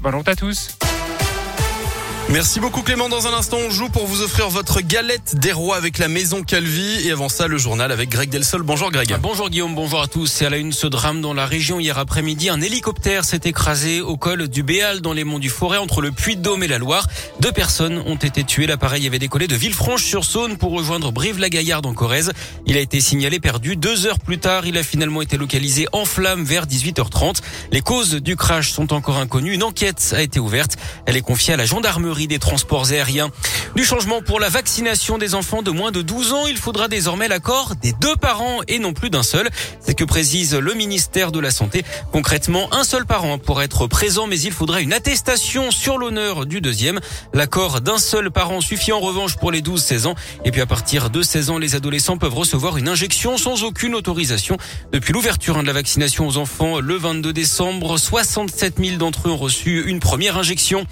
Bonne à tous. Merci beaucoup Clément. Dans un instant, on joue pour vous offrir votre galette des rois avec la maison Calvi. Et avant ça, le journal avec Greg Delsol. Bonjour Greg. Ah, bonjour Guillaume, bonjour à tous. C'est à la une ce drame dans la région hier après-midi. Un hélicoptère s'est écrasé au col du Béal dans les monts du Forêt entre le Puy-de-Dôme et la Loire. Deux personnes ont été tuées. L'appareil avait décollé de Villefranche-sur-Saône pour rejoindre Brive-la-Gaillarde en Corrèze. Il a été signalé perdu. Deux heures plus tard, il a finalement été localisé en flammes vers 18h30. Les causes du crash sont encore inconnues. Une enquête a été ouverte. Elle est confiée à la gendarmerie des transports aériens. Du changement pour la vaccination des enfants de moins de 12 ans, il faudra désormais l'accord des deux parents et non plus d'un seul. C'est que précise le ministère de la Santé. Concrètement, un seul parent pourrait être présent, mais il faudra une attestation sur l'honneur du deuxième. L'accord d'un seul parent suffit en revanche pour les 12-16 ans. Et puis à partir de 16 ans, les adolescents peuvent recevoir une injection sans aucune autorisation. Depuis l'ouverture de la vaccination aux enfants le 22 décembre, 67 000 d'entre eux ont reçu une première injection.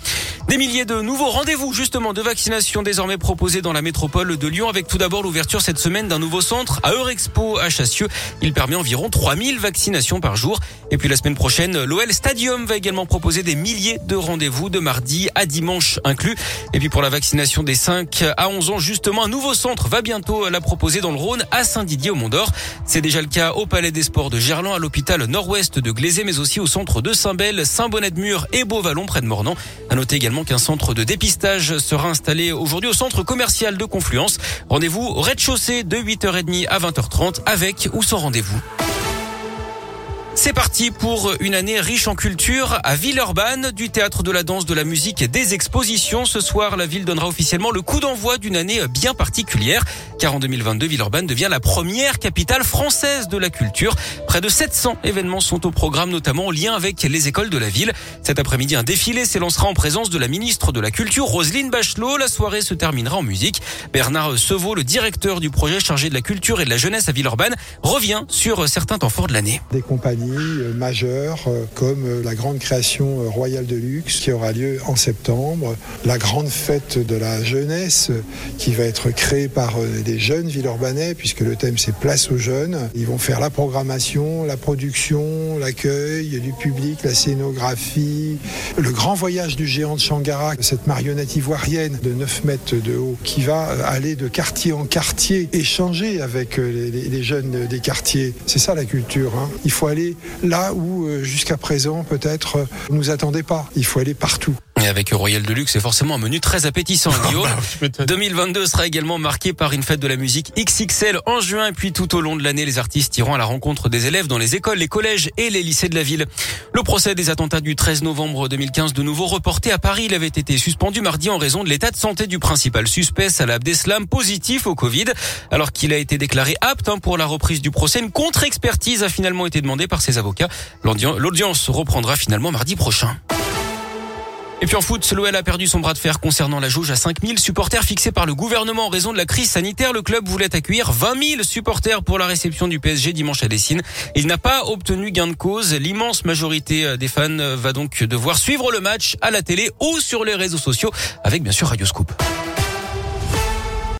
Des milliers de nouveaux rendez-vous justement de vaccination désormais proposés dans la métropole de Lyon avec tout d'abord l'ouverture cette semaine d'un nouveau centre à Eurexpo à Chassieux. Il permet environ 3000 vaccinations par jour. Et puis la semaine prochaine, l'OL Stadium va également proposer des milliers de rendez-vous de mardi à dimanche inclus. Et puis pour la vaccination des 5 à 11 ans, justement, un nouveau centre va bientôt la proposer dans le Rhône à Saint-Didier au Mont-d'Or. C'est déjà le cas au Palais des Sports de Gerland, à l'hôpital nord-ouest de Glazé, mais aussi au centre de Saint-Bel, Saint-Bonnet-de-Mur et Beauvallon près de Mornan. À noter également qu'un centre de dépistage sera installé aujourd'hui au centre commercial de Confluence. Rendez-vous au rez-de-chaussée de 8h30 à 20h30 avec ou sans rendez-vous. C'est parti pour une année riche en culture à Villeurbanne, du théâtre, de la danse, de la musique et des expositions. Ce soir, la ville donnera officiellement le coup d'envoi d'une année bien particulière, car en 2022, Villeurbanne devient la première capitale française de la culture. Près de 700 événements sont au programme, notamment en lien avec les écoles de la ville. Cet après-midi, un défilé s'élancera en présence de la ministre de la Culture, Roselyne Bachelot. La soirée se terminera en musique. Bernard Sevaux, le directeur du projet chargé de la culture et de la jeunesse à Villeurbanne, revient sur certains temps forts de l'année. Des compagnies euh, majeures euh, comme euh, la grande création royale de luxe qui aura lieu en septembre, la grande fête de la jeunesse qui va être créée par des jeunes Villeurbanais puisque le thème c'est place aux jeunes. Ils vont faire la programmation, la production, l'accueil du public, la scénographie, le grand voyage du géant de Shangara, cette marionnette ivoirienne de 9 mètres de haut qui va aller de quartier en quartier, échanger avec les, jeunes des quartiers. C'est ça la culture. Hein. Il faut aller là où euh, jusqu'à présent peut-être euh, nous attendait pas. Il faut aller partout. Et avec Royal Deluxe, c'est forcément un menu très appétissant, Guillaume. 2022 bah, sera également marqué par une fête de la musique XXL en juin, et puis tout au long de l'année, les artistes iront à la rencontre des élèves dans les écoles, les collèges et les lycées de la ville. Le procès des attentats du 13 novembre 2015, de nouveau reporté à Paris, il avait été suspendu mardi en raison de l'état de santé du principal suspect, Salah Abdeslam, positif au Covid, alors qu'il a été déclaré apte hein, pour la reprise du procès. Une contre-expertise a finalement été demandée par ses avocats. L'audience reprendra finalement mardi prochain. Et puis en foot, l'OL a perdu son bras de fer concernant la jauge à 5000 supporters fixés par le gouvernement en raison de la crise sanitaire. Le club voulait accueillir 20 000 supporters pour la réception du PSG dimanche à Dessine. Il n'a pas obtenu gain de cause. L'immense majorité euh, des fans euh, va donc devoir suivre le match à la télé ou sur les réseaux sociaux avec bien sûr Radio Scoop.